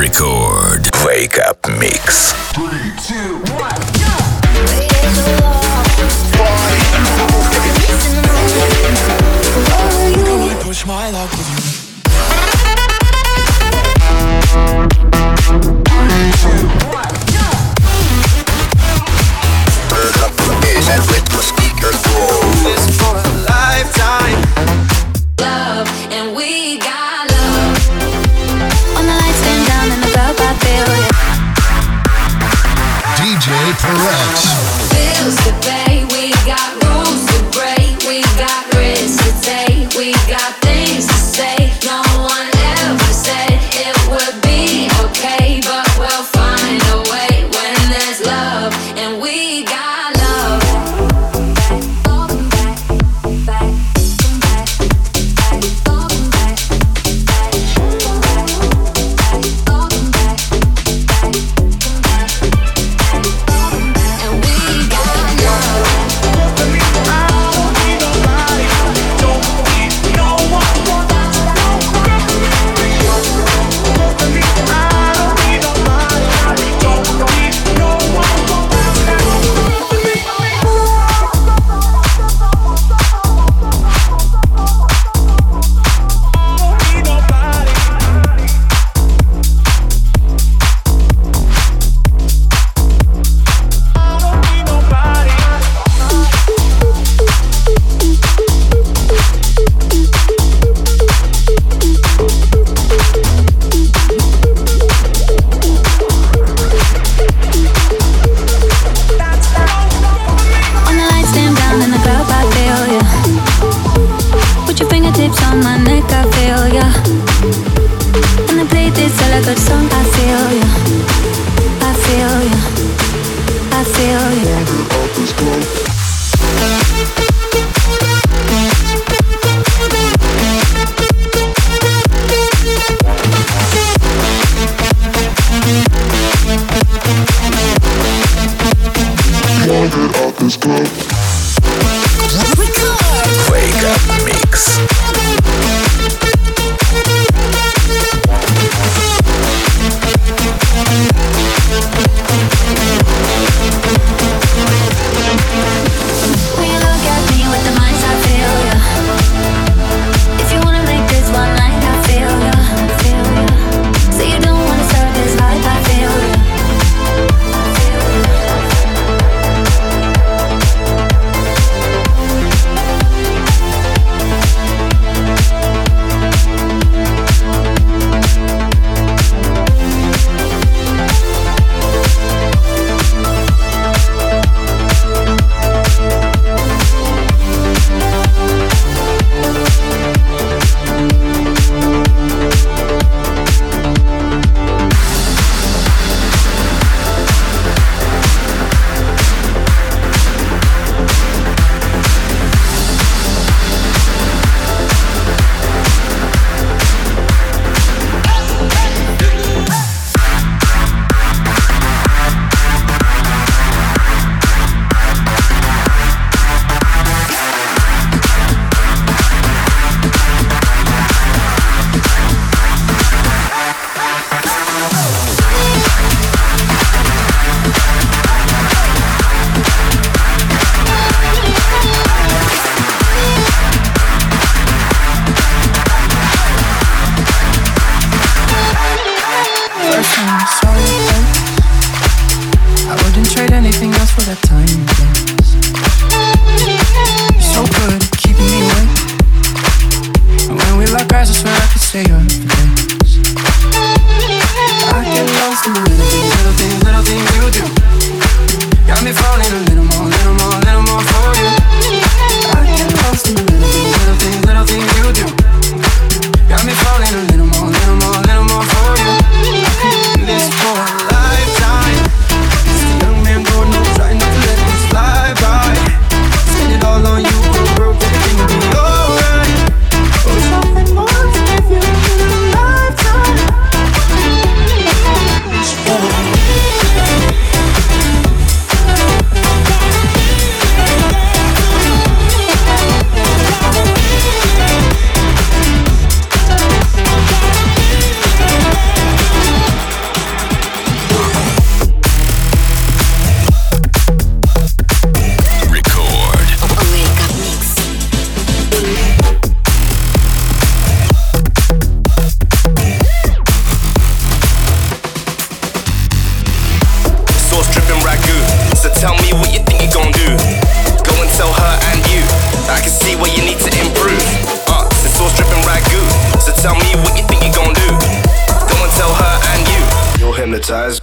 Record. Wake up mix. Three, two, one, go! Push my luck with you. Rex. Hypnotized,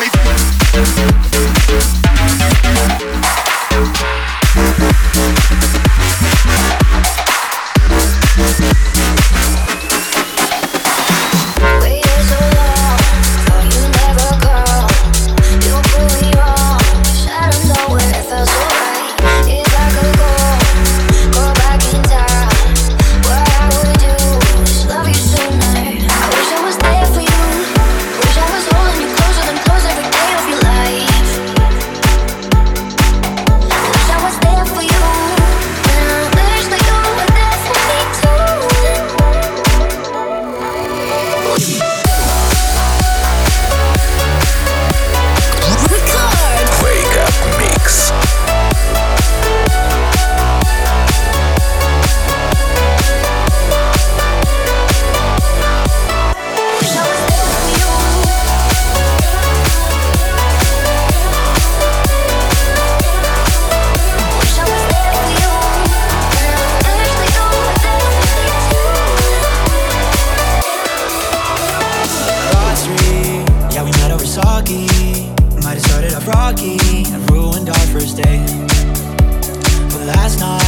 20. Stay. But last night,